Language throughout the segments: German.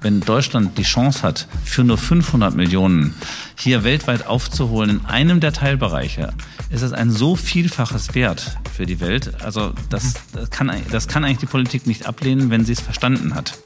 wenn Deutschland die Chance hat, für nur 500 Millionen hier weltweit aufzuholen in einem der Teilbereiche, ist es ein so vielfaches Wert für die Welt. Also das, das, kann, das kann eigentlich die Politik nicht ablehnen, wenn sie es verstanden hat.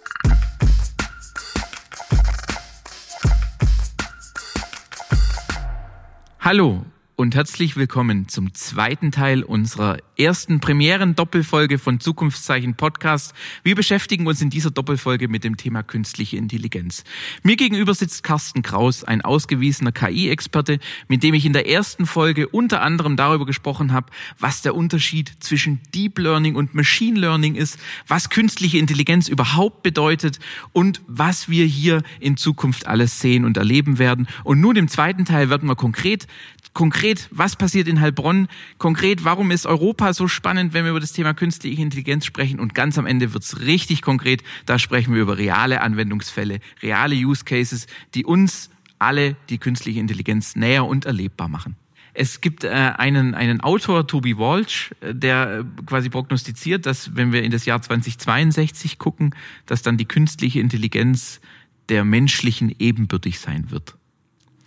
Hallo und herzlich willkommen zum zweiten Teil unserer ersten Premieren-Doppelfolge von Zukunftszeichen Podcast. Wir beschäftigen uns in dieser Doppelfolge mit dem Thema künstliche Intelligenz. Mir gegenüber sitzt Carsten Kraus, ein ausgewiesener KI-Experte, mit dem ich in der ersten Folge unter anderem darüber gesprochen habe, was der Unterschied zwischen Deep Learning und Machine Learning ist, was künstliche Intelligenz überhaupt bedeutet und was wir hier in Zukunft alles sehen und erleben werden. Und nun im zweiten Teil werden wir konkret Konkret, was passiert in Heilbronn? Konkret, warum ist Europa so spannend, wenn wir über das Thema künstliche Intelligenz sprechen? Und ganz am Ende wird's richtig konkret. Da sprechen wir über reale Anwendungsfälle, reale Use Cases, die uns alle die künstliche Intelligenz näher und erlebbar machen. Es gibt äh, einen, einen Autor, Toby Walsh, äh, der äh, quasi prognostiziert, dass wenn wir in das Jahr 2062 gucken, dass dann die künstliche Intelligenz der menschlichen ebenbürtig sein wird.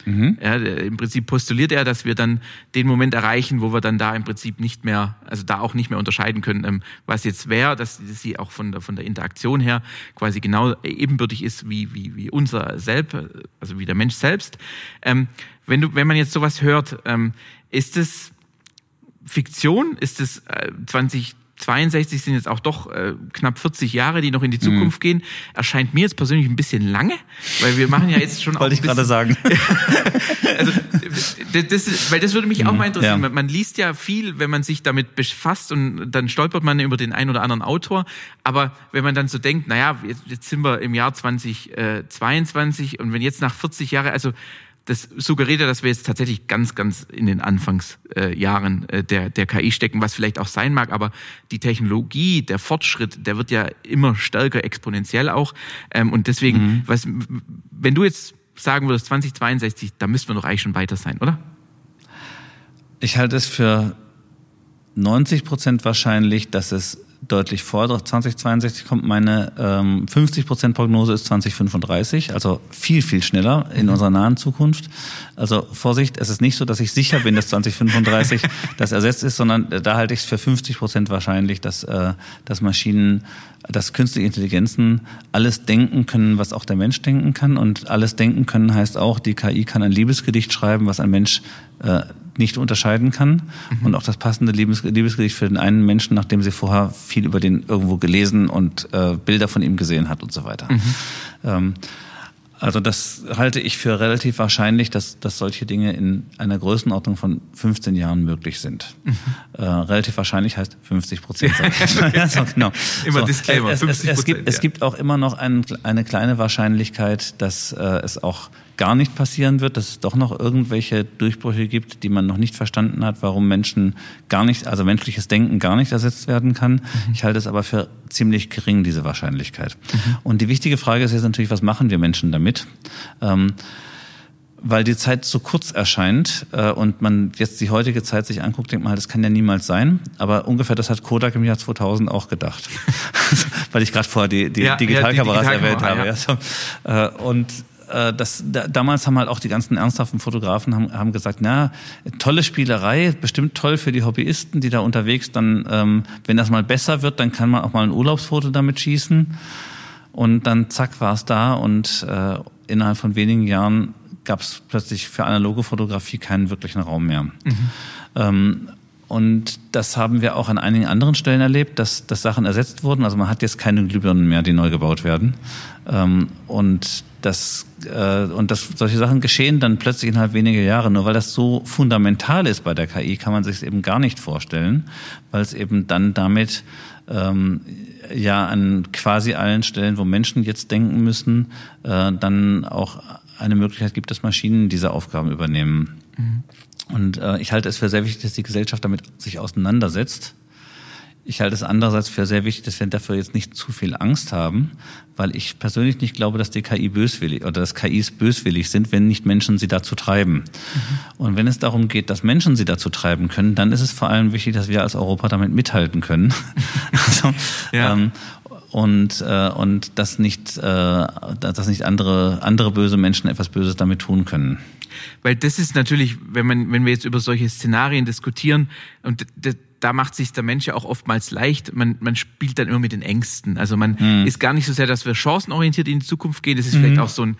Mhm. Ja, Im Prinzip postuliert er, dass wir dann den Moment erreichen, wo wir dann da im Prinzip nicht mehr, also da auch nicht mehr unterscheiden können, ähm, was jetzt wäre, dass sie auch von der, von der Interaktion her quasi genau ebenbürtig ist wie, wie, wie unser Selbst, also wie der Mensch selbst. Ähm, wenn du, wenn man jetzt sowas hört, ähm, ist es Fiktion? Ist es äh, 20 62 sind jetzt auch doch äh, knapp 40 Jahre, die noch in die Zukunft mhm. gehen, erscheint mir jetzt persönlich ein bisschen lange, weil wir machen ja jetzt schon auch Wollte ich gerade sagen. also, das, weil das würde mich mhm. auch mal interessieren. Ja. Man liest ja viel, wenn man sich damit befasst und dann stolpert man über den einen oder anderen Autor. Aber wenn man dann so denkt, naja, jetzt, jetzt sind wir im Jahr 2022 und wenn jetzt nach 40 Jahren, also das suggeriert ja, dass wir jetzt tatsächlich ganz, ganz in den Anfangsjahren äh, der, der KI stecken, was vielleicht auch sein mag, aber die Technologie, der Fortschritt, der wird ja immer stärker exponentiell auch. Ähm, und deswegen, mhm. was, wenn du jetzt sagen würdest, 2062, da müssten wir doch eigentlich schon weiter sein, oder? Ich halte es für 90 Prozent wahrscheinlich, dass es deutlich vor. 2062 kommt meine ähm, 50 Prozent Prognose ist 2035, also viel, viel schneller in mhm. unserer nahen Zukunft. Also Vorsicht, es ist nicht so, dass ich sicher bin, dass 2035 das ersetzt ist, sondern da halte ich es für 50 Prozent wahrscheinlich, dass, äh, dass Maschinen, dass künstliche Intelligenzen alles denken können, was auch der Mensch denken kann. Und alles denken können heißt auch, die KI kann ein Liebesgedicht schreiben, was ein Mensch äh, nicht unterscheiden kann mhm. und auch das passende Liebes Liebesgedicht für den einen Menschen, nachdem sie vorher viel über den irgendwo gelesen und äh, Bilder von ihm gesehen hat und so weiter. Mhm. Ähm, also das halte ich für relativ wahrscheinlich, dass, dass solche Dinge in einer Größenordnung von 15 Jahren möglich sind. Mhm. Äh, relativ wahrscheinlich heißt 50 Prozent. ja, so, genau. Immer so, Disclaimer. Es, es, es, gibt, ja. es gibt auch immer noch ein, eine kleine Wahrscheinlichkeit, dass äh, es auch gar nicht passieren wird, dass es doch noch irgendwelche Durchbrüche gibt, die man noch nicht verstanden hat, warum Menschen gar nicht, also menschliches Denken gar nicht ersetzt werden kann. Mhm. Ich halte es aber für ziemlich gering, diese Wahrscheinlichkeit. Mhm. Und die wichtige Frage ist jetzt natürlich, was machen wir Menschen damit? Ähm, weil die Zeit so kurz erscheint äh, und man jetzt die heutige Zeit sich anguckt, denkt man halt, das kann ja niemals sein. Aber ungefähr das hat Kodak im Jahr 2000 auch gedacht. weil ich gerade vorher die, die ja, Digitalkameras ja, die erwähnt habe. Ja. So. Äh, und äh, das, da, damals haben halt auch die ganzen ernsthaften Fotografen haben, haben gesagt, na, tolle Spielerei, bestimmt toll für die Hobbyisten, die da unterwegs dann, ähm, wenn das mal besser wird, dann kann man auch mal ein Urlaubsfoto damit schießen. Und dann zack war es da und äh, innerhalb von wenigen Jahren gab es plötzlich für analoge Fotografie keinen wirklichen Raum mehr. Mhm. Ähm, und das haben wir auch an einigen anderen Stellen erlebt, dass, dass Sachen ersetzt wurden. Also man hat jetzt keine Glühbirnen mehr, die neu gebaut werden. Ähm, und das, äh, und das, solche Sachen geschehen dann plötzlich innerhalb weniger Jahre. Nur weil das so fundamental ist bei der KI, kann man sich es eben gar nicht vorstellen, weil es eben dann damit ähm, ja an quasi allen Stellen, wo Menschen jetzt denken müssen, äh, dann auch eine Möglichkeit gibt, dass Maschinen diese Aufgaben übernehmen. Mhm. Und äh, ich halte es für sehr wichtig, dass die Gesellschaft damit sich auseinandersetzt. Ich halte es andererseits für sehr wichtig, dass wir dafür jetzt nicht zu viel Angst haben, weil ich persönlich nicht glaube, dass die KI böswillig oder dass KIs böswillig sind, wenn nicht Menschen sie dazu treiben. Mhm. Und wenn es darum geht, dass Menschen sie dazu treiben können, dann ist es vor allem wichtig, dass wir als Europa damit mithalten können. also, ja. ähm, und, äh, und dass nicht, äh, dass nicht andere, andere böse Menschen etwas Böses damit tun können. Weil das ist natürlich, wenn man, wenn wir jetzt über solche Szenarien diskutieren, und da macht sich der Mensch ja auch oftmals leicht. Man, man spielt dann immer mit den Ängsten. Also man mhm. ist gar nicht so sehr, dass wir chancenorientiert in die Zukunft gehen. Das ist mhm. vielleicht auch so ein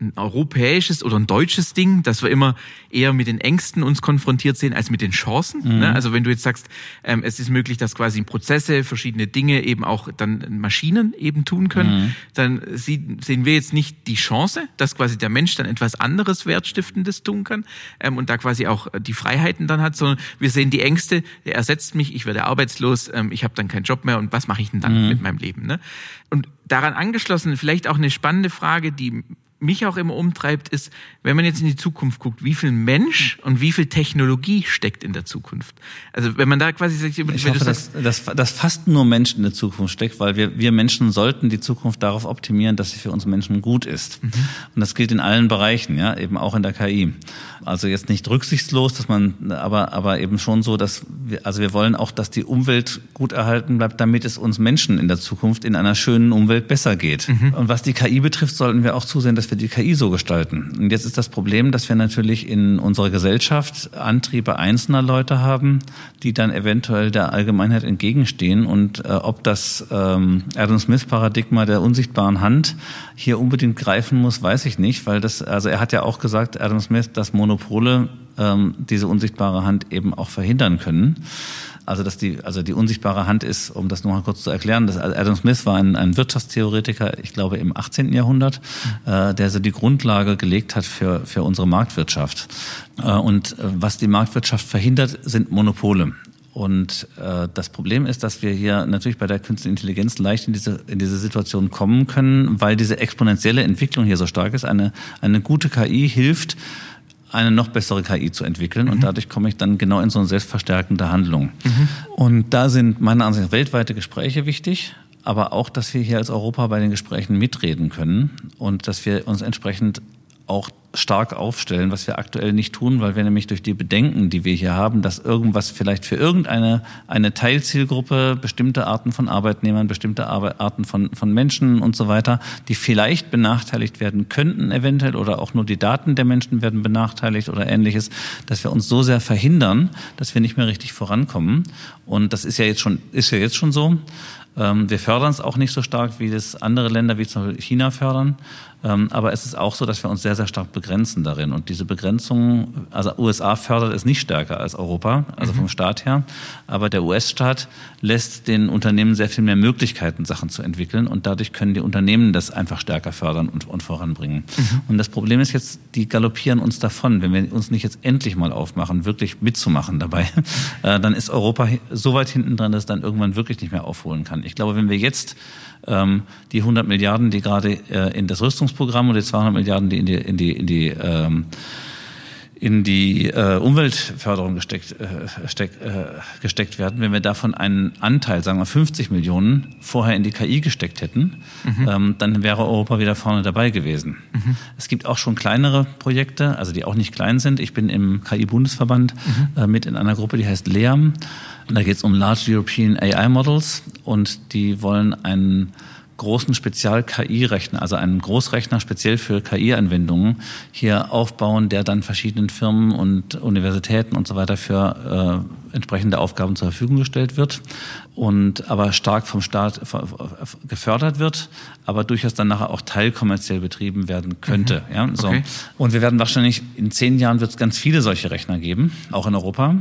ein europäisches oder ein deutsches Ding, dass wir immer eher mit den Ängsten uns konfrontiert sehen als mit den Chancen. Mhm. Ne? Also wenn du jetzt sagst, ähm, es ist möglich, dass quasi Prozesse, verschiedene Dinge eben auch dann Maschinen eben tun können, mhm. dann sehen wir jetzt nicht die Chance, dass quasi der Mensch dann etwas anderes Wertstiftendes tun kann ähm, und da quasi auch die Freiheiten dann hat, sondern wir sehen die Ängste, der ersetzt mich, ich werde arbeitslos, ähm, ich habe dann keinen Job mehr und was mache ich denn dann mhm. mit meinem Leben? Ne? Und daran angeschlossen vielleicht auch eine spannende Frage, die mich auch immer umtreibt, ist, wenn man jetzt in die Zukunft guckt, wie viel Mensch und wie viel Technologie steckt in der Zukunft? Also wenn man da quasi sagt, ich hoffe, dass, dass, dass fast nur Mensch in der Zukunft steckt, weil wir, wir Menschen sollten die Zukunft darauf optimieren, dass sie für uns Menschen gut ist. Mhm. Und das gilt in allen Bereichen, ja, eben auch in der KI. Also jetzt nicht rücksichtslos, dass man, aber, aber eben schon so, dass wir, also wir wollen auch, dass die Umwelt gut erhalten bleibt, damit es uns Menschen in der Zukunft in einer schönen Umwelt besser geht. Mhm. Und was die KI betrifft, sollten wir auch zusehen, dass wir die KI so gestalten. Und jetzt ist das Problem, dass wir natürlich in unserer Gesellschaft Antriebe einzelner Leute haben, die dann eventuell der Allgemeinheit entgegenstehen. Und äh, ob das ähm, Adam Smith-Paradigma der unsichtbaren Hand hier unbedingt greifen muss, weiß ich nicht, weil das, also er hat ja auch gesagt, Adam Smith, dass Monopole ähm, diese unsichtbare Hand eben auch verhindern können. Also dass die, also die unsichtbare Hand ist, um das noch mal kurz zu erklären, dass Adam Smith war ein, ein Wirtschaftstheoretiker, ich glaube im 18. Jahrhundert, äh, der so die Grundlage gelegt hat für, für unsere Marktwirtschaft. Äh, und äh, was die Marktwirtschaft verhindert, sind Monopole. Und äh, das Problem ist, dass wir hier natürlich bei der künstlichen Intelligenz leicht in diese, in diese Situation kommen können, weil diese exponentielle Entwicklung hier so stark ist. Eine, eine gute KI hilft, eine noch bessere KI zu entwickeln mhm. und dadurch komme ich dann genau in so eine selbstverstärkende Handlung. Mhm. Und da sind meiner Ansicht nach weltweite Gespräche wichtig, aber auch, dass wir hier als Europa bei den Gesprächen mitreden können und dass wir uns entsprechend auch stark aufstellen, was wir aktuell nicht tun, weil wir nämlich durch die Bedenken, die wir hier haben, dass irgendwas vielleicht für irgendeine eine Teilzielgruppe, bestimmte Arten von Arbeitnehmern, bestimmte Arten von, von Menschen und so weiter, die vielleicht benachteiligt werden könnten eventuell oder auch nur die Daten der Menschen werden benachteiligt oder ähnliches, dass wir uns so sehr verhindern, dass wir nicht mehr richtig vorankommen. Und das ist ja jetzt schon, ist ja jetzt schon so. Ähm, wir fördern es auch nicht so stark, wie das andere Länder wie zum Beispiel China fördern. Ähm, aber es ist auch so, dass wir uns sehr, sehr stark begrenzen darin. Und diese Begrenzung, also USA fördert es nicht stärker als Europa, also mhm. vom Staat her. Aber der US-Staat lässt den Unternehmen sehr viel mehr Möglichkeiten, Sachen zu entwickeln. Und dadurch können die Unternehmen das einfach stärker fördern und, und voranbringen. Mhm. Und das Problem ist jetzt, die galoppieren uns davon. Wenn wir uns nicht jetzt endlich mal aufmachen, wirklich mitzumachen dabei, äh, dann ist Europa so weit hinten dran, dass es dann irgendwann wirklich nicht mehr aufholen kann. Ich glaube, wenn wir jetzt ähm, die 100 Milliarden, die gerade äh, in das Rüstungsprogramm und die 200 Milliarden, die in die, in die, in die ähm, in die äh, Umweltförderung gesteckt, äh, steck, äh, gesteckt werden. Wenn wir davon einen Anteil, sagen wir 50 Millionen, vorher in die KI gesteckt hätten, mhm. ähm, dann wäre Europa wieder vorne dabei gewesen. Mhm. Es gibt auch schon kleinere Projekte, also die auch nicht klein sind. Ich bin im KI-Bundesverband mhm. äh, mit in einer Gruppe, die heißt LEAM. Da geht es um Large European AI Models und die wollen einen großen Spezial-KI-Rechner, also einen Großrechner speziell für KI-Anwendungen hier aufbauen, der dann verschiedenen Firmen und Universitäten und so weiter für äh, entsprechende Aufgaben zur Verfügung gestellt wird und aber stark vom Staat gefördert wird, aber durchaus dann nachher auch teilkommerziell betrieben werden könnte. Mhm. Ja, so. Okay. Und wir werden wahrscheinlich in zehn Jahren wird es ganz viele solche Rechner geben, auch in Europa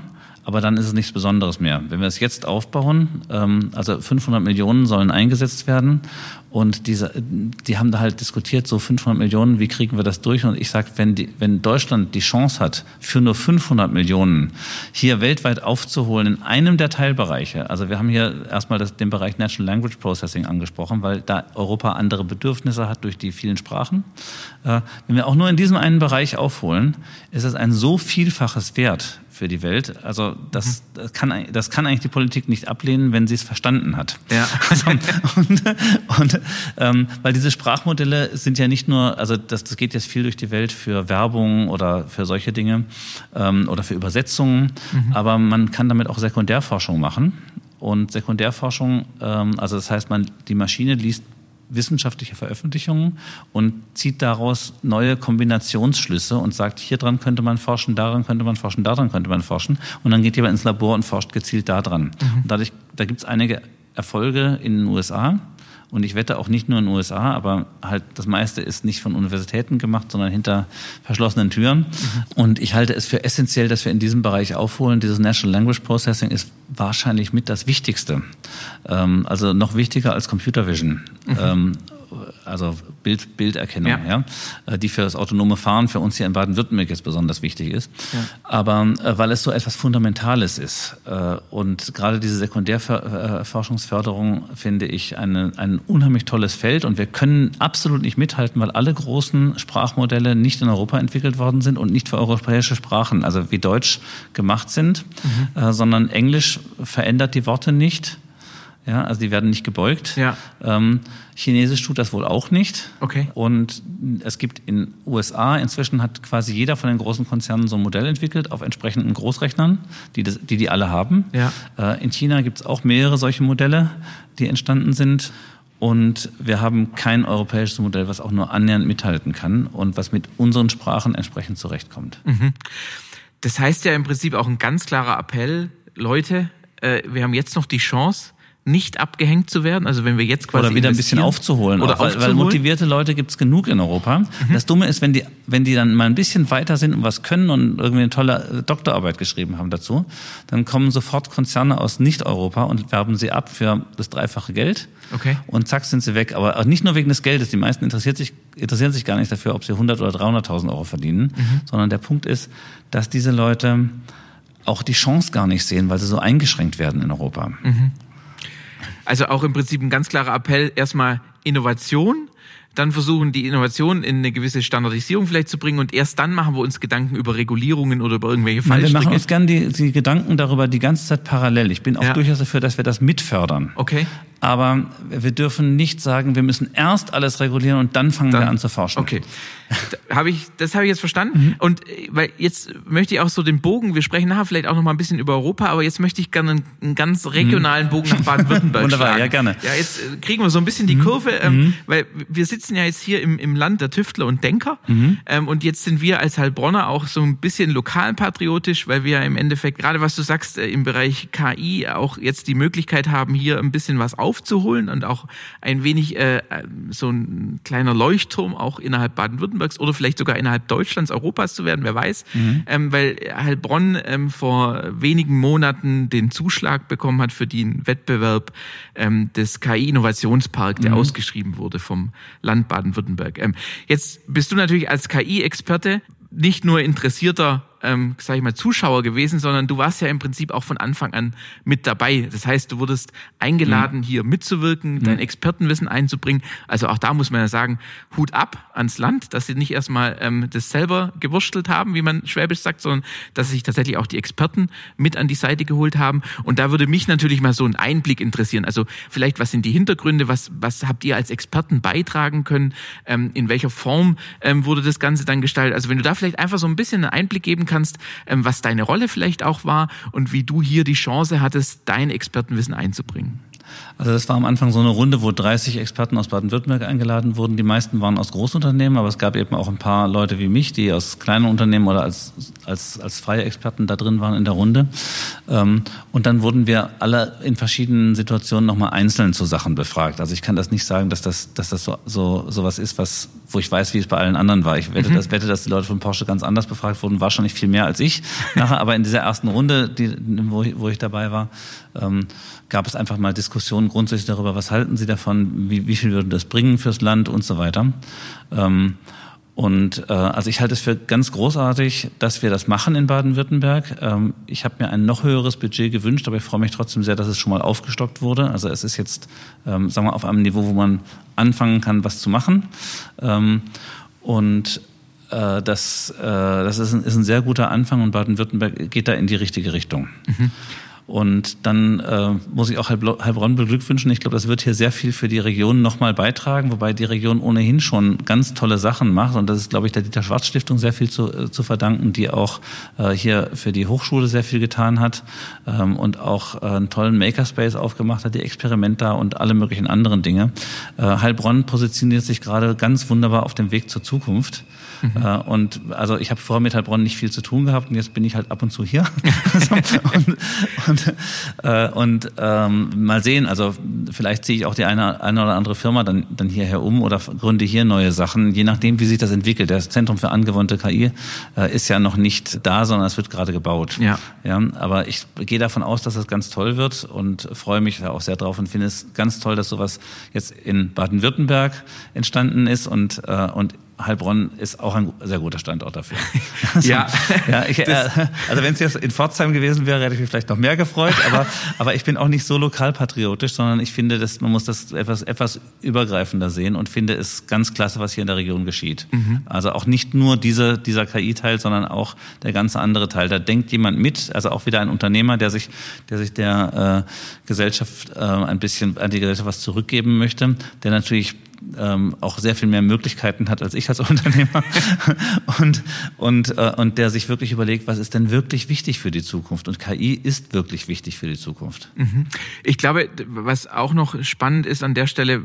aber dann ist es nichts Besonderes mehr. Wenn wir es jetzt aufbauen, ähm, also 500 Millionen sollen eingesetzt werden und diese, die haben da halt diskutiert, so 500 Millionen, wie kriegen wir das durch? Und ich sage, wenn, die, wenn Deutschland die Chance hat, für nur 500 Millionen hier weltweit aufzuholen in einem der Teilbereiche, also wir haben hier erstmal das, den Bereich Natural Language Processing angesprochen, weil da Europa andere Bedürfnisse hat durch die vielen Sprachen. Äh, wenn wir auch nur in diesem einen Bereich aufholen, ist es ein so vielfaches Wert für die Welt. Also das, mhm. das, kann, das kann eigentlich die Politik nicht ablehnen, wenn sie es verstanden hat. Ja. Also, und, und ähm, weil diese Sprachmodelle sind ja nicht nur, also das, das geht jetzt viel durch die Welt für Werbung oder für solche Dinge ähm, oder für Übersetzungen, mhm. aber man kann damit auch Sekundärforschung machen und Sekundärforschung, ähm, also das heißt, man, die Maschine liest wissenschaftliche Veröffentlichungen und zieht daraus neue Kombinationsschlüsse und sagt, hier dran könnte man forschen, daran könnte man forschen, daran könnte man forschen. Und dann geht jemand ins Labor und forscht gezielt daran. Mhm. Und dadurch, da gibt es einige Erfolge in den USA. Und ich wette auch nicht nur in den USA, aber halt das meiste ist nicht von Universitäten gemacht, sondern hinter verschlossenen Türen. Mhm. Und ich halte es für essentiell, dass wir in diesem Bereich aufholen. Dieses Natural Language Processing ist wahrscheinlich mit das Wichtigste. Ähm, also noch wichtiger als Computer Vision. Mhm. Also Bild, Bilderkennung, ja. ja. Äh, die für das autonome Fahren für uns hier in Baden-Württemberg jetzt besonders wichtig ist. Ja. Aber äh, weil es so etwas Fundamentales ist äh, und gerade diese Sekundärforschungsförderung finde ich eine, ein unheimlich tolles Feld und wir können absolut nicht mithalten, weil alle großen Sprachmodelle nicht in Europa entwickelt worden sind und nicht für europäische Sprachen, also wie Deutsch gemacht sind, mhm. sondern Englisch verändert die Worte nicht ja, also die werden nicht gebeugt. Ja. Ähm, Chinesisch tut das wohl auch nicht. Okay. Und es gibt in USA inzwischen hat quasi jeder von den großen Konzernen so ein Modell entwickelt auf entsprechenden Großrechnern, die das, die, die alle haben. Ja. Äh, in China gibt es auch mehrere solche Modelle, die entstanden sind. Und wir haben kein europäisches Modell, was auch nur annähernd mithalten kann und was mit unseren Sprachen entsprechend zurechtkommt. Mhm. Das heißt ja im Prinzip auch ein ganz klarer Appell, Leute, äh, wir haben jetzt noch die Chance, nicht abgehängt zu werden? Also wenn wir jetzt quasi oder wieder ein bisschen aufzuholen, oder auch, weil, weil motivierte Leute gibt's genug in Europa. Mhm. Das Dumme ist, wenn die wenn die dann mal ein bisschen weiter sind und was können und irgendwie eine tolle Doktorarbeit geschrieben haben dazu, dann kommen sofort Konzerne aus Nicht-Europa und werben sie ab für das dreifache Geld. Okay. Und zack sind sie weg. Aber nicht nur wegen des Geldes. Die meisten interessiert sich, interessieren sich gar nicht dafür, ob sie 100 oder 300.000 Euro verdienen, mhm. sondern der Punkt ist, dass diese Leute auch die Chance gar nicht sehen, weil sie so eingeschränkt werden in Europa. Mhm. Also auch im Prinzip ein ganz klarer Appell, erstmal Innovation, dann versuchen die Innovation in eine gewisse Standardisierung vielleicht zu bringen und erst dann machen wir uns Gedanken über Regulierungen oder über irgendwelche Fallstricke. Wir machen uns gerne die, die, Gedanken darüber die ganze Zeit parallel. Ich bin auch ja. durchaus dafür, dass wir das mitfördern. Okay. Aber wir dürfen nicht sagen, wir müssen erst alles regulieren und dann fangen dann, wir an zu forschen. Okay. Hab ich, das habe ich jetzt verstanden. Mhm. Und äh, weil jetzt möchte ich auch so den Bogen, wir sprechen nachher vielleicht auch noch mal ein bisschen über Europa, aber jetzt möchte ich gerne einen, einen ganz regionalen mhm. Bogen nach Baden-Württemberg Wunderbar, schlagen. ja gerne. Ja, jetzt äh, kriegen wir so ein bisschen die mhm. Kurve, ähm, mhm. weil wir sitzen ja jetzt hier im, im Land der Tüftler und Denker mhm. ähm, und jetzt sind wir als Heilbronner auch so ein bisschen lokalpatriotisch, weil wir ja im Endeffekt, gerade was du sagst, äh, im Bereich KI auch jetzt die Möglichkeit haben, hier ein bisschen was aufzuholen und auch ein wenig äh, so ein kleiner Leuchtturm auch innerhalb Baden-Württembergs oder vielleicht sogar innerhalb Deutschlands, Europas zu werden, wer weiß. Mhm. Ähm, weil Heilbronn ähm, vor wenigen Monaten den Zuschlag bekommen hat für den Wettbewerb ähm, des KI-Innovationspark, der mhm. ausgeschrieben wurde vom Land Baden-Württemberg. Ähm, jetzt bist du natürlich als KI-Experte nicht nur interessierter ähm, sag ich mal, Zuschauer gewesen, sondern du warst ja im Prinzip auch von Anfang an mit dabei. Das heißt, du wurdest eingeladen, mhm. hier mitzuwirken, mhm. dein Expertenwissen einzubringen. Also auch da muss man ja sagen, Hut ab ans Land, dass sie nicht erstmal ähm, das selber gewurstelt haben, wie man schwäbisch sagt, sondern dass sich tatsächlich auch die Experten mit an die Seite geholt haben. Und da würde mich natürlich mal so ein Einblick interessieren. Also vielleicht, was sind die Hintergründe? Was, was habt ihr als Experten beitragen können? Ähm, in welcher Form ähm, wurde das Ganze dann gestaltet? Also wenn du da vielleicht einfach so ein bisschen einen Einblick geben kannst, ähm, was deine Rolle vielleicht auch war und wie du hier die Chance hattest, dein Expertenwissen einzubringen. Also das war am Anfang so eine Runde, wo 30 Experten aus Baden-Württemberg eingeladen wurden. Die meisten waren aus Großunternehmen, aber es gab eben auch ein paar Leute wie mich, die aus kleinen Unternehmen oder als, als, als freie Experten da drin waren in der Runde. Ähm, und dann wurden wir alle in verschiedenen Situationen nochmal einzeln zu Sachen befragt. Also ich kann das nicht sagen, dass das, dass das so, so, so was ist, was, wo ich weiß, wie es bei allen anderen war. Ich wette, mhm. das, wette, dass die Leute von Porsche ganz anders befragt wurden, wahrscheinlich viel mehr als ich nachher. Aber in dieser ersten Runde, die, wo, ich, wo ich dabei war, ähm, gab es einfach mal Diskussionen grundsätzlich darüber, was halten Sie davon, wie, wie viel würde das bringen fürs Land und so weiter. Ähm, und äh, also ich halte es für ganz großartig, dass wir das machen in Baden-Württemberg. Ähm, ich habe mir ein noch höheres Budget gewünscht, aber ich freue mich trotzdem sehr, dass es schon mal aufgestockt wurde. Also es ist jetzt, ähm, sagen wir, auf einem Niveau, wo man anfangen kann, was zu machen. Ähm, und äh, das, äh, das ist ein, ist ein sehr guter Anfang und Baden-Württemberg geht da in die richtige Richtung. Mhm. Und dann äh, muss ich auch Heilbronn beglückwünschen. Ich glaube, das wird hier sehr viel für die Region nochmal beitragen, wobei die Region ohnehin schon ganz tolle Sachen macht. Und das ist, glaube ich, der Dieter Schwarz Stiftung sehr viel zu, äh, zu verdanken, die auch äh, hier für die Hochschule sehr viel getan hat ähm, und auch äh, einen tollen Makerspace aufgemacht hat, die Experimenta und alle möglichen anderen Dinge. Äh, Heilbronn positioniert sich gerade ganz wunderbar auf dem Weg zur Zukunft. Mhm. Äh, und also ich habe vorher mit Heilbronn nicht viel zu tun gehabt und jetzt bin ich halt ab und zu hier. und und, äh, und ähm, mal sehen, also vielleicht ziehe ich auch die eine, eine oder andere Firma dann, dann hierher um oder gründe hier neue Sachen, je nachdem, wie sich das entwickelt. Das Zentrum für angewandte KI äh, ist ja noch nicht da, sondern es wird gerade gebaut. Ja. ja. Aber ich gehe davon aus, dass das ganz toll wird und freue mich da auch sehr drauf und finde es ganz toll, dass sowas jetzt in Baden-Württemberg entstanden ist und, äh, und Heilbronn ist auch ein sehr guter Standort dafür. ja, ja ich, äh, also wenn es jetzt in Pforzheim gewesen wäre, hätte ich mich vielleicht noch mehr gefreut, aber, aber ich bin auch nicht so lokalpatriotisch, sondern ich finde, dass man muss das etwas, etwas übergreifender sehen und finde es ganz klasse, was hier in der Region geschieht. Mhm. Also auch nicht nur diese, dieser KI-Teil, sondern auch der ganze andere Teil. Da denkt jemand mit, also auch wieder ein Unternehmer, der sich, der sich der äh, Gesellschaft äh, ein bisschen, an die Gesellschaft was zurückgeben möchte, der natürlich ähm, auch sehr viel mehr Möglichkeiten hat als ich als Unternehmer und, und, äh, und der sich wirklich überlegt, was ist denn wirklich wichtig für die Zukunft? Und KI ist wirklich wichtig für die Zukunft. Mhm. Ich glaube, was auch noch spannend ist an der Stelle,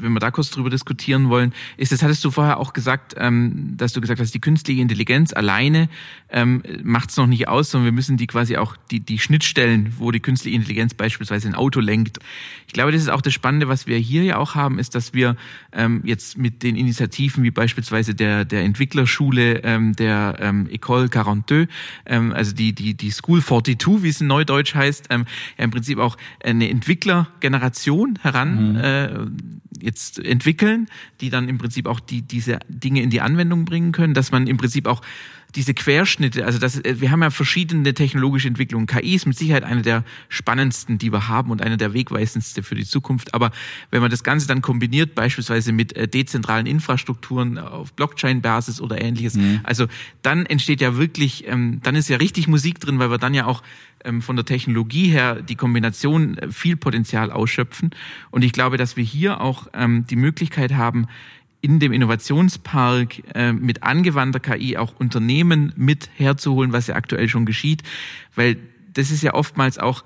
wenn wir da kurz drüber diskutieren wollen, ist, das hattest du vorher auch gesagt, ähm, dass du gesagt hast, die künstliche Intelligenz alleine ähm, macht es noch nicht aus, sondern wir müssen die quasi auch die, die Schnittstellen, wo die künstliche Intelligenz beispielsweise ein Auto lenkt. Ich glaube, das ist auch das Spannende, was wir hier ja auch haben, ist, dass wir ähm, jetzt mit den Initiativen wie beispielsweise der, der Entwicklerschule ähm, der ähm, École 42, ähm, also die, die, die School 42, wie es in Neudeutsch heißt, ähm, ja im Prinzip auch eine Entwicklergeneration heran mhm. äh, jetzt entwickeln, die dann im Prinzip auch die, diese Dinge in die Anwendung bringen können, dass man im Prinzip auch diese Querschnitte, also das, äh, wir haben ja verschiedene technologische Entwicklungen. KI ist mit Sicherheit eine der spannendsten, die wir haben und eine der wegweisendsten für die Zukunft. Aber wenn man das Ganze dann kombiniert, beispielsweise mit äh, dezentralen Infrastrukturen auf Blockchain-Basis oder ähnliches, mhm. also dann entsteht ja wirklich, ähm, dann ist ja richtig Musik drin, weil wir dann ja auch ähm, von der Technologie her die Kombination äh, viel Potenzial ausschöpfen. Und ich glaube, dass wir hier auch ähm, die Möglichkeit haben, in dem Innovationspark äh, mit angewandter KI auch Unternehmen mit herzuholen, was ja aktuell schon geschieht, weil das ist ja oftmals auch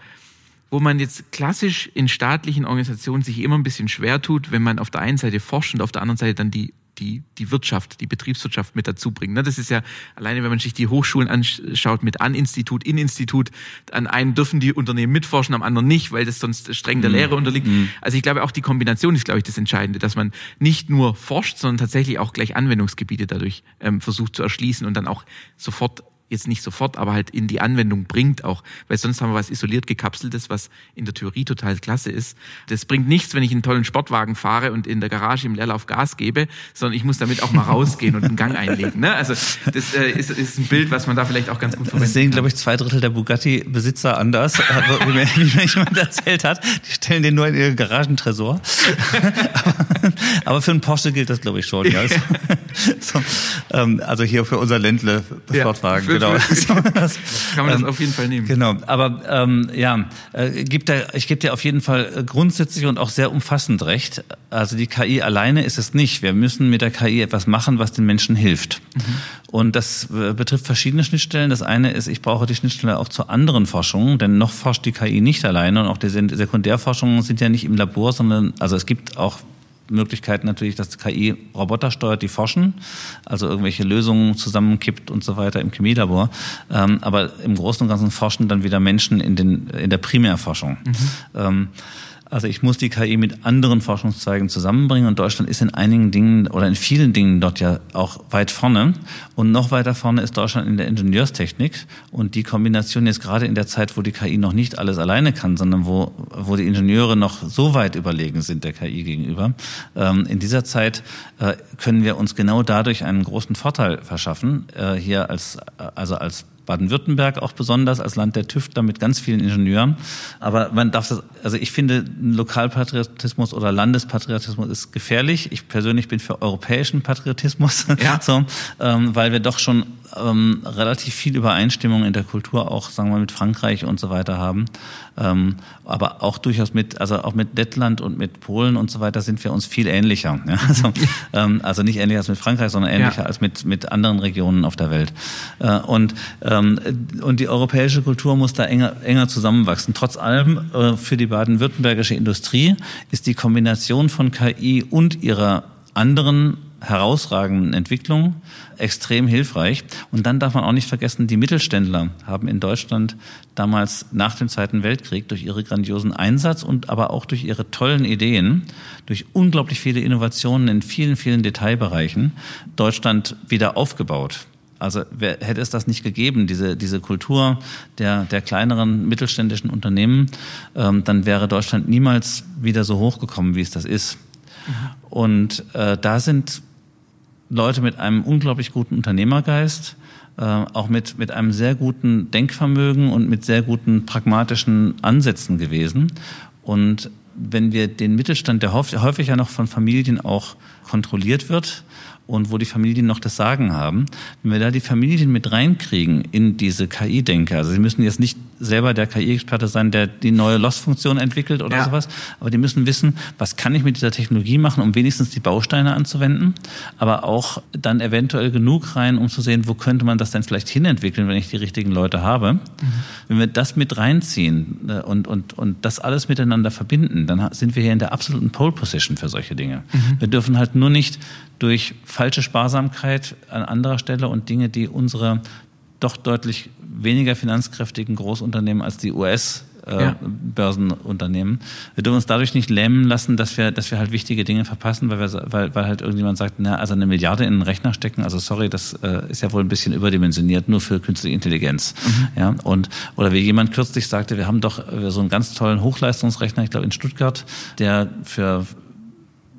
wo man jetzt klassisch in staatlichen Organisationen sich immer ein bisschen schwer tut, wenn man auf der einen Seite forscht und auf der anderen Seite dann die die, die Wirtschaft, die Betriebswirtschaft mit dazu bringen. Ne? Das ist ja alleine, wenn man sich die Hochschulen anschaut mit An-Institut, In-Institut, an einem dürfen die Unternehmen mitforschen, am anderen nicht, weil das sonst streng der mhm. Lehre unterliegt. Mhm. Also ich glaube, auch die Kombination ist, glaube ich, das Entscheidende, dass man nicht nur forscht, sondern tatsächlich auch gleich Anwendungsgebiete dadurch ähm, versucht zu erschließen und dann auch sofort jetzt nicht sofort, aber halt in die Anwendung bringt auch, weil sonst haben wir was isoliert gekapseltes, was in der Theorie total klasse ist. Das bringt nichts, wenn ich einen tollen Sportwagen fahre und in der Garage im Leerlauf Gas gebe, sondern ich muss damit auch mal rausgehen und einen Gang einlegen. Ne? Also das äh, ist, ist ein Bild, was man da vielleicht auch ganz gut verwenden Das sehen, glaube ich, zwei Drittel der Bugatti-Besitzer anders, wie mir, wie mir jemand erzählt hat. Die stellen den nur in ihren Garagentresor. aber, aber für einen Porsche gilt das, glaube ich, schon. Ja. So, ähm, also hier für unser Ländle Sportwagen. Ja, genau. das, kann man das ähm, auf jeden Fall nehmen. Genau, aber ähm, ja, äh, gibt da, ich gebe dir auf jeden Fall äh, grundsätzlich und auch sehr umfassend recht. Also die KI alleine ist es nicht. Wir müssen mit der KI etwas machen, was den Menschen hilft. Mhm. Und das äh, betrifft verschiedene Schnittstellen. Das eine ist, ich brauche die Schnittstelle auch zu anderen Forschungen, denn noch forscht die KI nicht alleine und auch die Sekundärforschungen sind ja nicht im Labor, sondern also es gibt auch Möglichkeiten natürlich, dass KI Roboter steuert, die forschen, also irgendwelche Lösungen zusammenkippt und so weiter im Chemielabor. Ähm, aber im Großen und Ganzen forschen dann wieder Menschen in, den, in der Primärforschung. Mhm. Ähm, also ich muss die KI mit anderen Forschungszweigen zusammenbringen und Deutschland ist in einigen Dingen oder in vielen Dingen dort ja auch weit vorne. Und noch weiter vorne ist Deutschland in der Ingenieurstechnik und die Kombination jetzt gerade in der Zeit, wo die KI noch nicht alles alleine kann, sondern wo, wo die Ingenieure noch so weit überlegen sind der KI gegenüber. Ähm, in dieser Zeit äh, können wir uns genau dadurch einen großen Vorteil verschaffen, äh, hier als, also als Baden-Württemberg auch besonders als Land der Tüftler mit ganz vielen Ingenieuren. Aber man darf das, also ich finde, Lokalpatriotismus oder Landespatriotismus ist gefährlich. Ich persönlich bin für europäischen Patriotismus, ja. so, ähm, weil wir doch schon ähm, relativ viel Übereinstimmung in der Kultur auch, sagen wir, mit Frankreich und so weiter haben. Ähm, aber auch durchaus mit, also auch mit Lettland und mit Polen und so weiter sind wir uns viel ähnlicher. Ja? Also, ähm, also nicht ähnlicher als mit Frankreich, sondern ähnlicher ja. als mit, mit anderen Regionen auf der Welt. Äh, und, ähm, und die europäische Kultur muss da enger, enger zusammenwachsen. Trotz allem, äh, für die baden-württembergische Industrie ist die Kombination von KI und ihrer anderen herausragenden Entwicklung extrem hilfreich. Und dann darf man auch nicht vergessen, die Mittelständler haben in Deutschland damals nach dem Zweiten Weltkrieg durch ihre grandiosen Einsatz und aber auch durch ihre tollen Ideen, durch unglaublich viele Innovationen in vielen, vielen Detailbereichen Deutschland wieder aufgebaut. Also wer, hätte es das nicht gegeben, diese, diese Kultur der, der kleineren mittelständischen Unternehmen, ähm, dann wäre Deutschland niemals wieder so hochgekommen, wie es das ist. Mhm. Und äh, da sind Leute mit einem unglaublich guten Unternehmergeist, äh, auch mit, mit einem sehr guten Denkvermögen und mit sehr guten pragmatischen Ansätzen gewesen. Und wenn wir den Mittelstand, der häufig ja noch von Familien auch kontrolliert wird und wo die Familien noch das Sagen haben, wenn wir da die Familien mit reinkriegen in diese KI-Denke, also sie müssen jetzt nicht selber der KI-Experte sein, der die neue Loss-Funktion entwickelt oder ja. sowas. Aber die müssen wissen, was kann ich mit dieser Technologie machen, um wenigstens die Bausteine anzuwenden, aber auch dann eventuell genug rein, um zu sehen, wo könnte man das denn vielleicht hinentwickeln, wenn ich die richtigen Leute habe. Mhm. Wenn wir das mit reinziehen äh, und, und, und das alles miteinander verbinden, dann sind wir hier in der absoluten Pole Position für solche Dinge. Mhm. Wir dürfen halt nur nicht durch falsche Sparsamkeit an anderer Stelle und Dinge, die unsere doch deutlich weniger finanzkräftigen Großunternehmen als die US äh, ja. Börsenunternehmen. Wir dürfen uns dadurch nicht lähmen lassen, dass wir, dass wir halt wichtige Dinge verpassen, weil, wir, weil, weil halt irgendjemand sagt, na, also eine Milliarde in einen Rechner stecken, also sorry, das äh, ist ja wohl ein bisschen überdimensioniert, nur für künstliche Intelligenz. Mhm. Ja, und, oder wie jemand kürzlich sagte, wir haben doch äh, so einen ganz tollen Hochleistungsrechner, ich glaube in Stuttgart, der für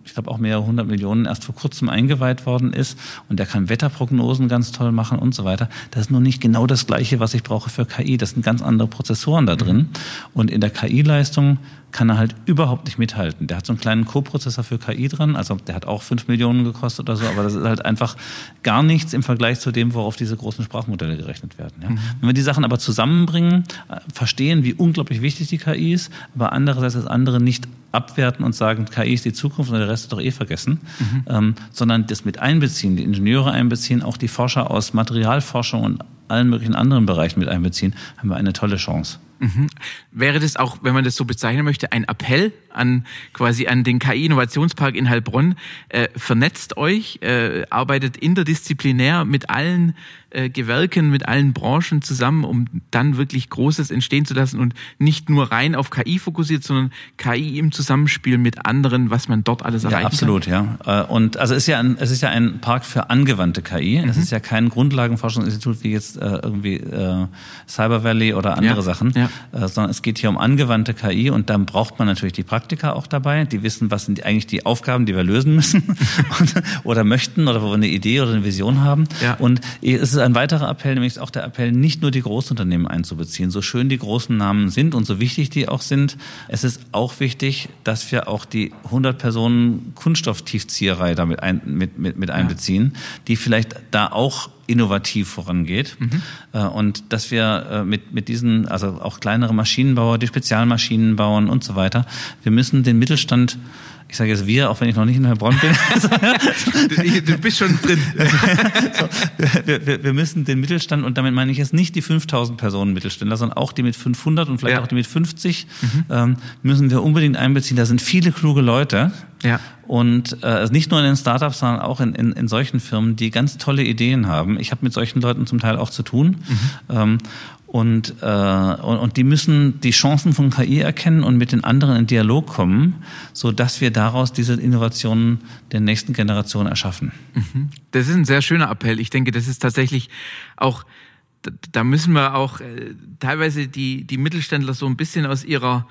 ich glaube auch mehrere hundert Millionen erst vor kurzem eingeweiht worden ist und der kann Wetterprognosen ganz toll machen und so weiter. Das ist nur nicht genau das Gleiche, was ich brauche für KI. Das sind ganz andere Prozessoren da drin. Mhm. Und in der KI-Leistung kann er halt überhaupt nicht mithalten. Der hat so einen kleinen Co-Prozessor für KI dran, also der hat auch fünf Millionen gekostet oder so, aber das ist halt einfach gar nichts im Vergleich zu dem, worauf diese großen Sprachmodelle gerechnet werden. Ja. Mhm. Wenn wir die Sachen aber zusammenbringen, äh, verstehen, wie unglaublich wichtig die KI ist, aber andererseits das andere nicht abwerten und sagen, KI ist die Zukunft und der Rest ist doch eh vergessen, mhm. ähm, sondern das mit einbeziehen, die Ingenieure einbeziehen, auch die Forscher aus Materialforschung und allen möglichen anderen Bereichen mit einbeziehen, haben wir eine tolle Chance. Mhm. Wäre das auch, wenn man das so bezeichnen möchte, ein Appell an quasi an den KI-Innovationspark in Heilbronn? Äh, vernetzt euch, äh, arbeitet interdisziplinär mit allen äh, Gewerken, mit allen Branchen zusammen, um dann wirklich Großes entstehen zu lassen und nicht nur rein auf KI fokussiert, sondern KI im Zusammenspiel mit anderen, was man dort alles erreichen ja, absolut, kann. ja. Äh, und also es ist ja ein, es ist ja ein Park für angewandte KI. Mhm. Es ist ja kein Grundlagenforschungsinstitut wie jetzt äh, irgendwie äh, Cyber Valley oder andere ja, Sachen, ja. Äh, sondern es geht hier um angewandte KI und dann braucht man natürlich die Praktiker auch dabei, die wissen, was sind eigentlich die Aufgaben, die wir lösen müssen oder möchten oder wo wir eine Idee oder eine Vision haben. Ja. Und es ist ist ein weiterer Appell, nämlich auch der Appell, nicht nur die Großunternehmen einzubeziehen. So schön die großen Namen sind und so wichtig die auch sind, es ist auch wichtig, dass wir auch die 100 Personen Kunststofftiefzieherei damit ein, mit, mit, mit einbeziehen, ja. die vielleicht da auch innovativ vorangeht mhm. Äh, und dass wir äh, mit, mit diesen, also auch kleinere Maschinenbauer, die Spezialmaschinen bauen und so weiter, wir müssen den Mittelstand ich sage jetzt wir, auch wenn ich noch nicht in Heilbronn bin. du bist schon drin. so, wir, wir, wir, müssen den Mittelstand, und damit meine ich jetzt nicht die 5000 Personen Mittelständler, sondern auch die mit 500 und vielleicht ja. auch die mit 50, mhm. ähm, müssen wir unbedingt einbeziehen. Da sind viele kluge Leute. Ja. Und äh, nicht nur in den Startups, sondern auch in, in, in solchen Firmen, die ganz tolle Ideen haben. Ich habe mit solchen Leuten zum Teil auch zu tun. Mhm. Ähm, und, äh, und, und die müssen die Chancen von KI erkennen und mit den anderen in Dialog kommen, so dass wir daraus diese Innovationen der nächsten Generation erschaffen. Mhm. Das ist ein sehr schöner Appell. Ich denke, das ist tatsächlich auch, da müssen wir auch äh, teilweise die, die Mittelständler so ein bisschen aus ihrer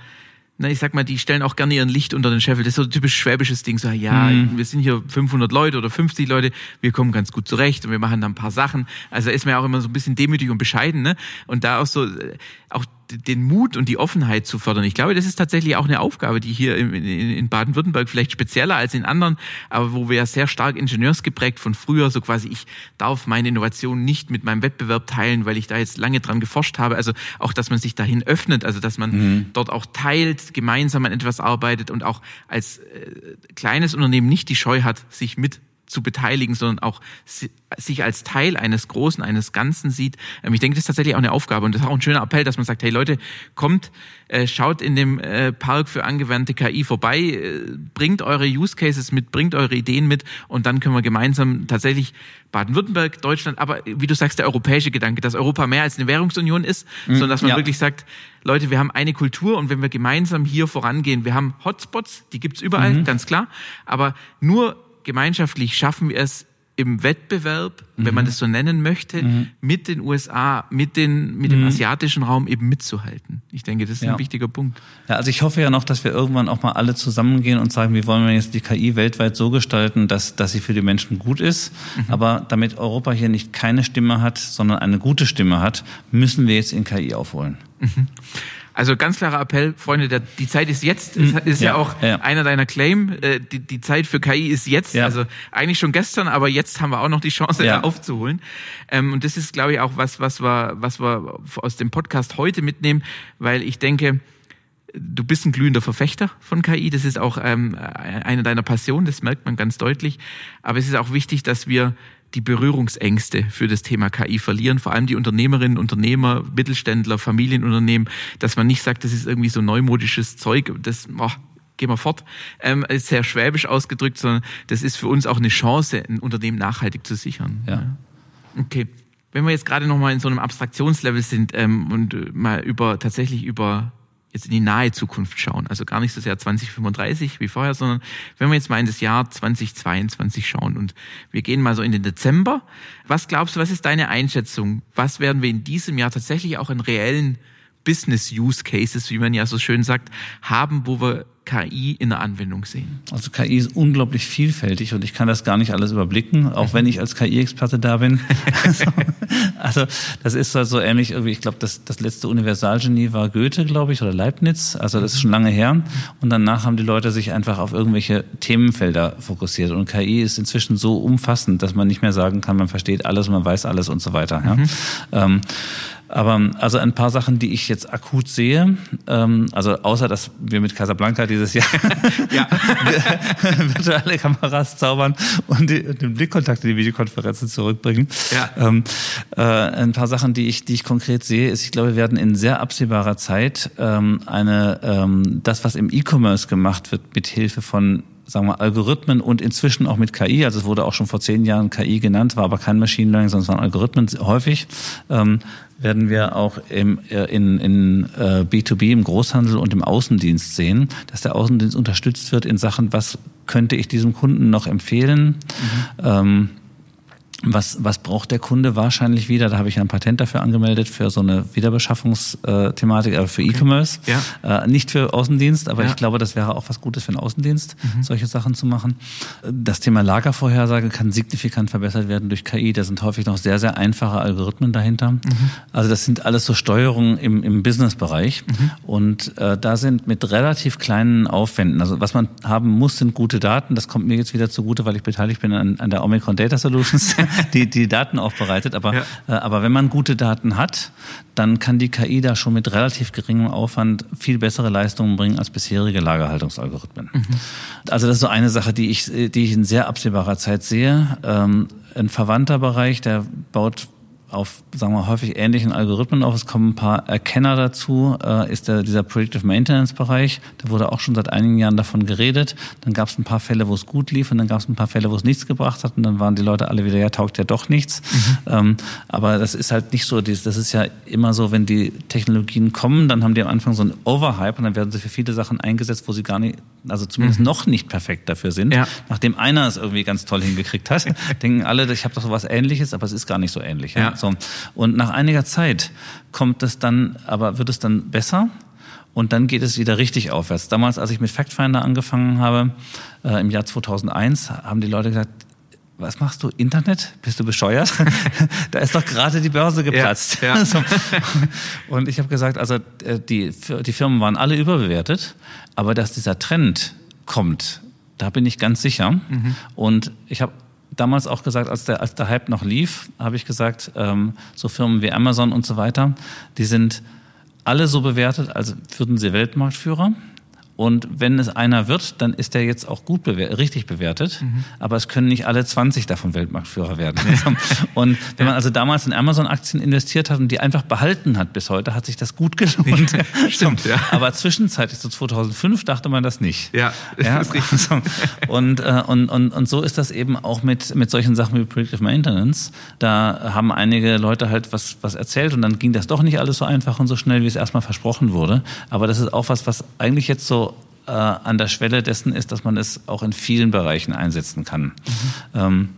na, ich sag mal, die stellen auch gerne ihren Licht unter den Scheffel. Das ist so ein typisch schwäbisches Ding. So, ja, mhm. wir sind hier 500 Leute oder 50 Leute, wir kommen ganz gut zurecht und wir machen da ein paar Sachen. Also ist man ja auch immer so ein bisschen demütig und bescheiden, ne? Und da auch so, äh, auch den Mut und die Offenheit zu fördern. Ich glaube, das ist tatsächlich auch eine Aufgabe, die hier in Baden-Württemberg vielleicht spezieller als in anderen, aber wo wir ja sehr stark ingenieursgeprägt von früher, so quasi ich darf meine Innovation nicht mit meinem Wettbewerb teilen, weil ich da jetzt lange dran geforscht habe. Also auch, dass man sich dahin öffnet, also dass man mhm. dort auch teilt, gemeinsam an etwas arbeitet und auch als äh, kleines Unternehmen nicht die Scheu hat, sich mit zu beteiligen, sondern auch sich als Teil eines Großen, eines Ganzen sieht. Ähm, ich denke, das ist tatsächlich auch eine Aufgabe und das ist auch ein schöner Appell, dass man sagt, hey Leute, kommt, äh, schaut in dem äh, Park für angewandte KI vorbei, äh, bringt eure Use Cases mit, bringt eure Ideen mit und dann können wir gemeinsam tatsächlich Baden-Württemberg, Deutschland, aber wie du sagst, der europäische Gedanke, dass Europa mehr als eine Währungsunion ist, mhm, sondern dass man ja. wirklich sagt, Leute, wir haben eine Kultur und wenn wir gemeinsam hier vorangehen, wir haben Hotspots, die gibt's überall, mhm. ganz klar, aber nur gemeinschaftlich schaffen wir es im Wettbewerb, mhm. wenn man mhm. das so nennen möchte, mhm. mit den USA, mit, den, mit dem mhm. asiatischen Raum eben mitzuhalten. Ich denke, das ist ja. ein wichtiger Punkt. Ja, also ich hoffe ja noch, dass wir irgendwann auch mal alle zusammengehen und sagen, wie wollen wir jetzt die KI weltweit so gestalten, dass, dass sie für die Menschen gut ist. Mhm. Aber damit Europa hier nicht keine Stimme hat, sondern eine gute Stimme hat, müssen wir jetzt in KI aufholen. Mhm. Also ganz klarer Appell, Freunde, der, die Zeit ist jetzt, ist, hm. ist ja, ja, auch ja. einer deiner Claim. Äh, die, die Zeit für KI ist jetzt, ja. also eigentlich schon gestern, aber jetzt haben wir auch noch die Chance, da aufzuholen. Ähm, und das ist, glaube ich, auch was, was wir, was wir aus dem Podcast heute mitnehmen, weil ich denke, du bist ein glühender Verfechter von KI. Das ist auch ähm, eine deiner Passionen, das merkt man ganz deutlich. Aber es ist auch wichtig, dass wir die Berührungsängste für das Thema KI verlieren, vor allem die Unternehmerinnen, Unternehmer, Mittelständler, Familienunternehmen, dass man nicht sagt, das ist irgendwie so neumodisches Zeug, das oh, gehen wir fort, ähm, ist sehr schwäbisch ausgedrückt, sondern das ist für uns auch eine Chance, ein Unternehmen nachhaltig zu sichern. Ja. Okay. Wenn wir jetzt gerade noch mal in so einem Abstraktionslevel sind ähm, und mal über tatsächlich über jetzt in die nahe Zukunft schauen. Also gar nicht so sehr 2035 wie vorher, sondern wenn wir jetzt mal in das Jahr 2022 schauen und wir gehen mal so in den Dezember. Was glaubst du, was ist deine Einschätzung? Was werden wir in diesem Jahr tatsächlich auch in reellen Business Use Cases, wie man ja so schön sagt, haben, wo wir KI in der Anwendung sehen? Also KI ist unglaublich vielfältig und ich kann das gar nicht alles überblicken, auch wenn ich als KI-Experte da bin. also, also, das ist halt so ähnlich, irgendwie, ich glaube, das, das letzte Universalgenie war Goethe, glaube ich, oder Leibniz. Also das ist schon lange her. Und danach haben die Leute sich einfach auf irgendwelche Themenfelder fokussiert. Und KI ist inzwischen so umfassend, dass man nicht mehr sagen kann, man versteht alles, man weiß alles und so weiter. Ja? Mhm. Ähm, aber also ein paar Sachen, die ich jetzt akut sehe, ähm, also außer dass wir mit Casablanca dieses Jahr virtuelle Kameras zaubern und, die, und den Blickkontakt in die Videokonferenzen zurückbringen. Ja. Ähm, äh, ein paar Sachen, die ich, die ich konkret sehe, ist, ich glaube, wir werden in sehr absehbarer Zeit ähm, eine ähm, das, was im E-Commerce gemacht wird, mit Hilfe von sagen wir, Algorithmen und inzwischen auch mit KI, also es wurde auch schon vor zehn Jahren KI genannt, war aber kein Machine Learning, sondern es waren Algorithmen häufig, ähm, werden wir auch im, äh, in, in äh, B2B, im Großhandel und im Außendienst sehen, dass der Außendienst unterstützt wird in Sachen, was könnte ich diesem Kunden noch empfehlen. Mhm. Ähm, was, was braucht der Kunde wahrscheinlich wieder? Da habe ich ein Patent dafür angemeldet für so eine Wiederbeschaffungsthematik, aber für okay. E-Commerce. Ja. Äh, nicht für Außendienst, aber ja. ich glaube, das wäre auch was Gutes für den Außendienst, mhm. solche Sachen zu machen. Das Thema Lagervorhersage kann signifikant verbessert werden durch KI. Da sind häufig noch sehr, sehr einfache Algorithmen dahinter. Mhm. Also das sind alles so Steuerungen im, im Businessbereich. Mhm. Und äh, da sind mit relativ kleinen Aufwänden, also was man haben muss, sind gute Daten. Das kommt mir jetzt wieder zugute, weil ich beteiligt bin an, an der Omicron Data Solutions. die, die Daten aufbereitet. Aber, ja. äh, aber wenn man gute Daten hat, dann kann die KI da schon mit relativ geringem Aufwand viel bessere Leistungen bringen als bisherige Lagerhaltungsalgorithmen. Mhm. Also das ist so eine Sache, die ich, die ich in sehr absehbarer Zeit sehe. Ähm, ein verwandter Bereich, der baut auf, sagen wir, häufig ähnlichen Algorithmen auf. Es kommen ein paar Erkenner dazu, äh, ist der, dieser Predictive Maintenance Bereich. Da wurde auch schon seit einigen Jahren davon geredet. Dann gab es ein paar Fälle, wo es gut lief und dann gab es ein paar Fälle, wo es nichts gebracht hat und dann waren die Leute alle wieder, ja, taugt ja doch nichts. Mhm. Ähm, aber das ist halt nicht so, das ist ja immer so, wenn die Technologien kommen, dann haben die am Anfang so einen Overhype und dann werden sie für viele Sachen eingesetzt, wo sie gar nicht, also zumindest mhm. noch nicht perfekt dafür sind. Ja. Nachdem einer es irgendwie ganz toll hingekriegt hat, denken alle, ich habe doch so was ähnliches, aber es ist gar nicht so ähnlich. Ja. So. Und nach einiger Zeit kommt es dann, aber wird es dann besser. und dann geht es wieder richtig aufwärts. Damals, als ich mit Factfinder angefangen habe, äh, im Jahr 2001, haben die Leute gesagt, was machst du? Internet? Bist du bescheuert? da ist doch gerade die Börse geplatzt. Ja, ja. so. Und ich habe gesagt, also äh, die, die Firmen waren alle überbewertet, aber dass dieser Trend kommt, da bin ich ganz sicher. Mhm. Und ich habe damals auch gesagt, als der, als der Hype noch lief, habe ich gesagt, ähm, so Firmen wie Amazon und so weiter, die sind alle so bewertet, als würden sie Weltmarktführer. Und wenn es einer wird, dann ist der jetzt auch gut bewertet, richtig bewertet. Mhm. Aber es können nicht alle 20 davon Weltmarktführer werden. und wenn man also damals in Amazon-Aktien investiert hat und die einfach behalten hat bis heute, hat sich das gut gelohnt. Stimmt, ja. Aber zwischenzeitlich, so 2005, dachte man das nicht. Ja, ja? ist richtig. Und, äh, und, und, und so ist das eben auch mit, mit solchen Sachen wie Predictive Maintenance. Da haben einige Leute halt was, was erzählt und dann ging das doch nicht alles so einfach und so schnell, wie es erstmal versprochen wurde. Aber das ist auch was, was eigentlich jetzt so an der Schwelle dessen ist, dass man es auch in vielen Bereichen einsetzen kann. Mhm. Ähm,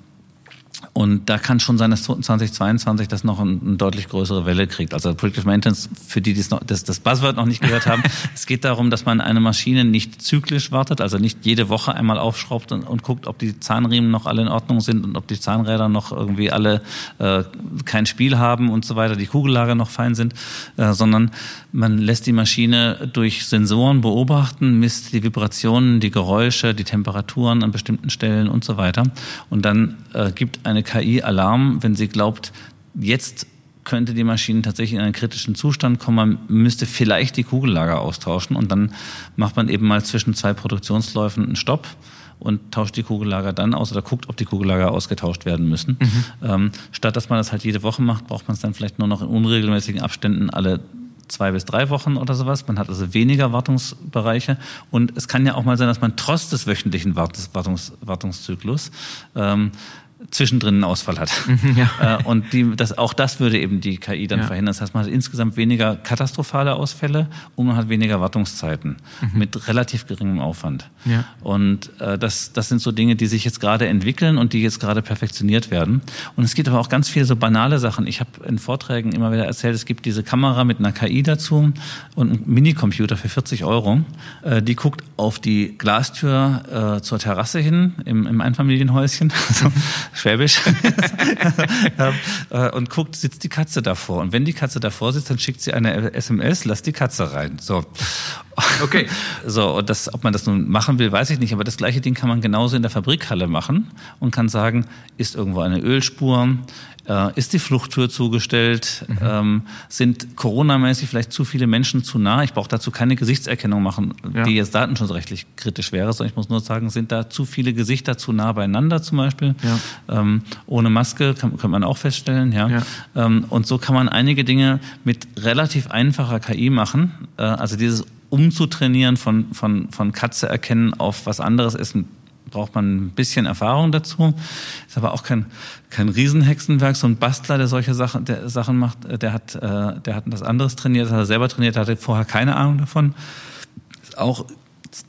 und da kann schon sein, dass 2022 das noch eine, eine deutlich größere Welle kriegt. Also Predictive Maintenance, für die, die noch, das, das Buzzword noch nicht gehört haben, es geht darum, dass man eine Maschine nicht zyklisch wartet, also nicht jede Woche einmal aufschraubt und, und guckt, ob die Zahnriemen noch alle in Ordnung sind und ob die Zahnräder noch irgendwie alle äh, kein Spiel haben und so weiter, die Kugellager noch fein sind, äh, sondern man lässt die Maschine durch Sensoren beobachten, misst die Vibrationen, die Geräusche, die Temperaturen an bestimmten Stellen und so weiter und dann äh, gibt eine KI Alarm, wenn sie glaubt, jetzt könnte die Maschine tatsächlich in einen kritischen Zustand kommen, man müsste vielleicht die Kugellager austauschen und dann macht man eben mal zwischen zwei Produktionsläufen einen Stopp und tauscht die Kugellager dann aus oder guckt, ob die Kugellager ausgetauscht werden müssen. Mhm. Ähm, statt dass man das halt jede Woche macht, braucht man es dann vielleicht nur noch in unregelmäßigen Abständen alle zwei bis drei Wochen oder sowas. Man hat also weniger Wartungsbereiche. Und es kann ja auch mal sein, dass man trotz des wöchentlichen Wartungs, Wartungszyklus ähm, zwischendrin einen Ausfall hat. Mhm, ja. Äh, und die, das, auch das würde eben die KI dann ja. verhindern. Das heißt, man hat insgesamt weniger katastrophale Ausfälle und man hat weniger Wartungszeiten mhm. mit relativ geringem Aufwand. Ja. Und äh, das, das sind so Dinge, die sich jetzt gerade entwickeln und die jetzt gerade perfektioniert werden. Und es gibt aber auch ganz viele so banale Sachen. Ich habe in Vorträgen immer wieder erzählt, es gibt diese Kamera mit einer KI dazu und einen Minicomputer für 40 Euro. Äh, die guckt auf die Glastür äh, zur Terrasse hin im, im Einfamilienhäuschen. Schwäbisch. Äh, und guckt, sitzt die Katze davor. Und wenn die Katze davor sitzt, dann schickt sie eine SMS, lass die Katze rein. So. Okay. So, und das, ob man das nun machen will, weiß ich nicht. Aber das gleiche Ding kann man genauso in der Fabrikhalle machen und kann sagen, ist irgendwo eine Ölspur, äh, ist die Fluchttür zugestellt? Mhm. Ähm, sind Corona-mäßig vielleicht zu viele Menschen zu nah? Ich brauche dazu keine Gesichtserkennung machen, ja. die jetzt datenschutzrechtlich kritisch wäre, sondern ich muss nur sagen, sind da zu viele Gesichter zu nah beieinander zum Beispiel? Ja. Ähm, ohne Maske kann, kann man auch feststellen. Ja. ja. Ähm, und so kann man einige Dinge mit relativ einfacher KI machen. Äh, also dieses umzutrainieren von, von, von Katze erkennen auf was anderes ist ein braucht man ein bisschen Erfahrung dazu. Ist aber auch kein, kein Riesenhexenwerk. So ein Bastler, der solche Sachen, der Sachen macht, der hat, äh, der hat das anderes trainiert, das hat er selber trainiert, hatte vorher keine Ahnung davon. Ist auch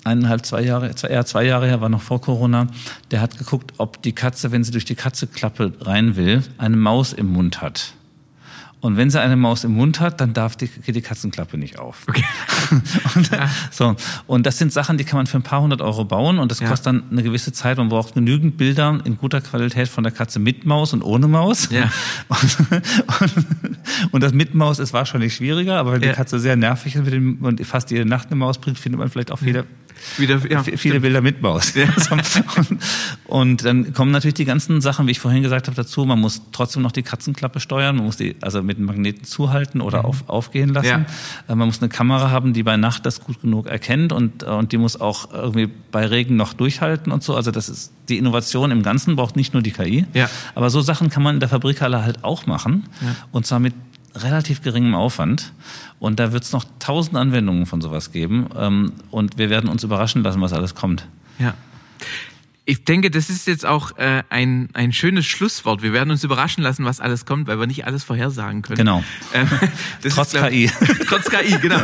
eineinhalb, zwei Jahre, eher zwei Jahre her, war noch vor Corona, der hat geguckt, ob die Katze, wenn sie durch die Katzeklappe rein will, eine Maus im Mund hat. Und wenn sie eine Maus im Mund hat, dann darf die, geht die Katzenklappe nicht auf. Okay. und, ja. so. und das sind Sachen, die kann man für ein paar hundert Euro bauen und das ja. kostet dann eine gewisse Zeit. Man braucht genügend Bilder in guter Qualität von der Katze mit Maus und ohne Maus. Ja. Und, und, und das mit Maus ist wahrscheinlich schwieriger, aber wenn die Katze sehr nervig ist und fast jede Nacht eine Maus bringt, findet man vielleicht auch viele wieder, ja, viele stimmt. Bilder mit Maus. Ja. und, und, dann kommen natürlich die ganzen Sachen, wie ich vorhin gesagt habe, dazu. Man muss trotzdem noch die Katzenklappe steuern. Man muss die also mit dem Magneten zuhalten oder mhm. auf, aufgehen lassen. Äh, man muss eine Kamera haben, die bei Nacht das gut genug erkennt und, und die muss auch irgendwie bei Regen noch durchhalten und so. Also das ist die Innovation im Ganzen braucht nicht nur die KI. Aber so Sachen kann man in der Fabrikhalle halt auch machen. Und zwar mit relativ geringem Aufwand. Und da wird es noch tausend Anwendungen von sowas geben. Ähm, und wir werden uns überraschen lassen, was alles kommt. Ja. Ich denke, das ist jetzt auch äh, ein, ein schönes Schlusswort. Wir werden uns überraschen lassen, was alles kommt, weil wir nicht alles vorhersagen können. Genau. Ähm, trotz ist, KI. trotz KI, genau.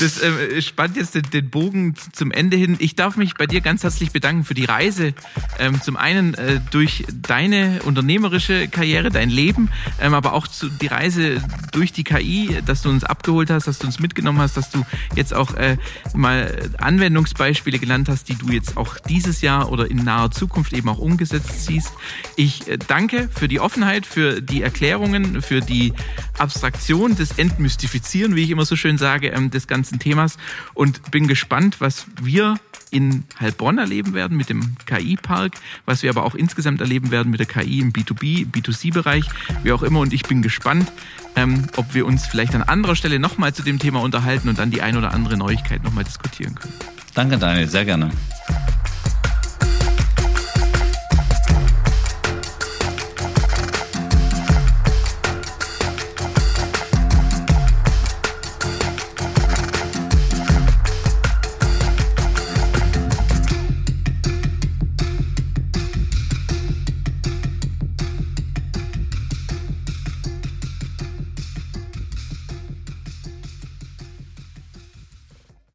Das äh, spannt jetzt den, den, Bogen zum Ende hin. Ich darf mich bei dir ganz herzlich bedanken für die Reise. Ähm, zum einen äh, durch deine unternehmerische Karriere, dein Leben, ähm, aber auch zu, die Reise durch die KI, dass du uns abgeholt hast, dass du uns mitgenommen hast, dass du jetzt auch äh, mal Anwendungsbeispiele genannt hast, die du jetzt auch dieses Jahr oder oder in naher Zukunft eben auch umgesetzt siehst. Ich äh, danke für die Offenheit, für die Erklärungen, für die Abstraktion, das Entmystifizieren, wie ich immer so schön sage, ähm, des ganzen Themas und bin gespannt, was wir in Heilbronn erleben werden mit dem KI-Park, was wir aber auch insgesamt erleben werden mit der KI im B2B, B2C-Bereich, wie auch immer. Und ich bin gespannt, ähm, ob wir uns vielleicht an anderer Stelle nochmal zu dem Thema unterhalten und dann die ein oder andere Neuigkeit nochmal diskutieren können. Danke, Daniel, sehr gerne.